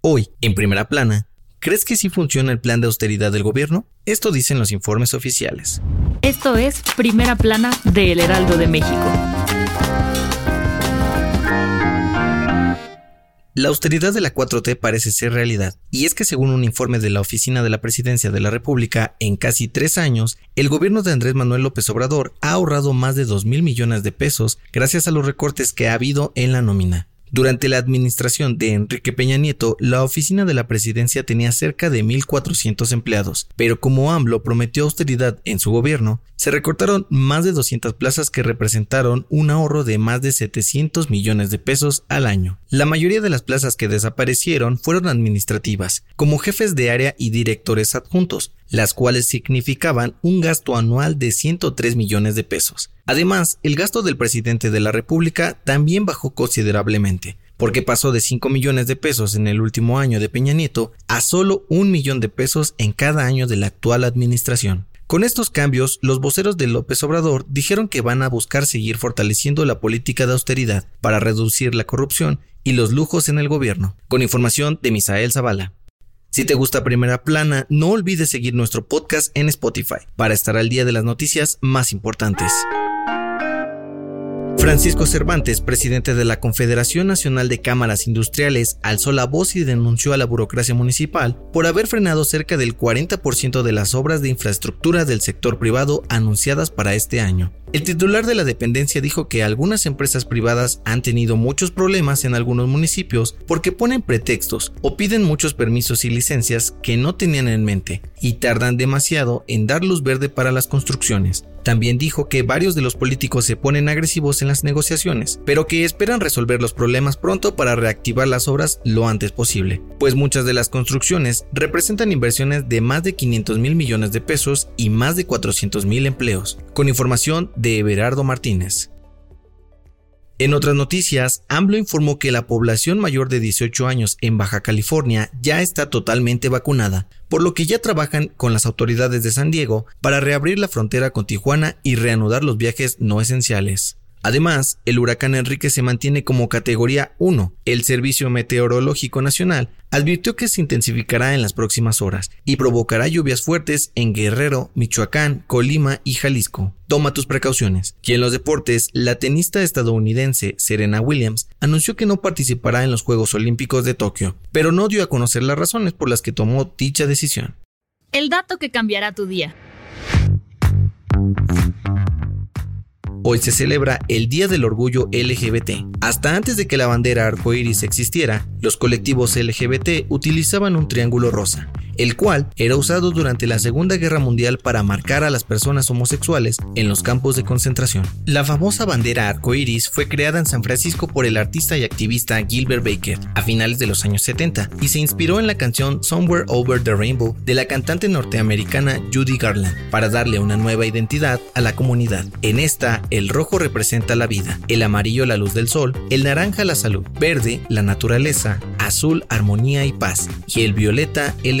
Hoy, en primera plana, ¿crees que sí funciona el plan de austeridad del gobierno? Esto dicen los informes oficiales. Esto es Primera Plana de El Heraldo de México. La austeridad de la 4T parece ser realidad, y es que según un informe de la Oficina de la Presidencia de la República, en casi tres años, el gobierno de Andrés Manuel López Obrador ha ahorrado más de 2 mil millones de pesos gracias a los recortes que ha habido en la nómina. Durante la administración de Enrique Peña Nieto, la oficina de la presidencia tenía cerca de 1.400 empleados, pero como AMLO prometió austeridad en su gobierno, se recortaron más de 200 plazas que representaron un ahorro de más de 700 millones de pesos al año. La mayoría de las plazas que desaparecieron fueron administrativas, como jefes de área y directores adjuntos, las cuales significaban un gasto anual de 103 millones de pesos. Además, el gasto del presidente de la República también bajó considerablemente, porque pasó de 5 millones de pesos en el último año de Peña Nieto a solo un millón de pesos en cada año de la actual administración. Con estos cambios, los voceros de López Obrador dijeron que van a buscar seguir fortaleciendo la política de austeridad para reducir la corrupción y los lujos en el gobierno. Con información de Misael Zavala. Si te gusta Primera Plana, no olvides seguir nuestro podcast en Spotify para estar al día de las noticias más importantes. Francisco Cervantes, presidente de la Confederación Nacional de Cámaras Industriales, alzó la voz y denunció a la burocracia municipal por haber frenado cerca del 40% de las obras de infraestructura del sector privado anunciadas para este año. El titular de la dependencia dijo que algunas empresas privadas han tenido muchos problemas en algunos municipios porque ponen pretextos o piden muchos permisos y licencias que no tenían en mente y tardan demasiado en dar luz verde para las construcciones. También dijo que varios de los políticos se ponen agresivos en las negociaciones, pero que esperan resolver los problemas pronto para reactivar las obras lo antes posible, pues muchas de las construcciones representan inversiones de más de 500 mil millones de pesos y más de 400 mil empleos. Con información de Everardo Martínez. En otras noticias, AMLO informó que la población mayor de 18 años en Baja California ya está totalmente vacunada, por lo que ya trabajan con las autoridades de San Diego para reabrir la frontera con Tijuana y reanudar los viajes no esenciales. Además, el huracán Enrique se mantiene como categoría 1. El Servicio Meteorológico Nacional advirtió que se intensificará en las próximas horas y provocará lluvias fuertes en Guerrero, Michoacán, Colima y Jalisco. Toma tus precauciones. Y en los deportes, la tenista estadounidense Serena Williams anunció que no participará en los Juegos Olímpicos de Tokio, pero no dio a conocer las razones por las que tomó dicha decisión. El dato que cambiará tu día. Hoy se celebra el Día del Orgullo LGBT. Hasta antes de que la bandera arcoíris existiera, los colectivos LGBT utilizaban un triángulo rosa el cual era usado durante la Segunda Guerra Mundial para marcar a las personas homosexuales en los campos de concentración. La famosa bandera arcoíris fue creada en San Francisco por el artista y activista Gilbert Baker a finales de los años 70 y se inspiró en la canción Somewhere Over the Rainbow de la cantante norteamericana Judy Garland para darle una nueva identidad a la comunidad. En esta, el rojo representa la vida, el amarillo la luz del sol, el naranja la salud, verde la naturaleza, azul armonía y paz y el violeta el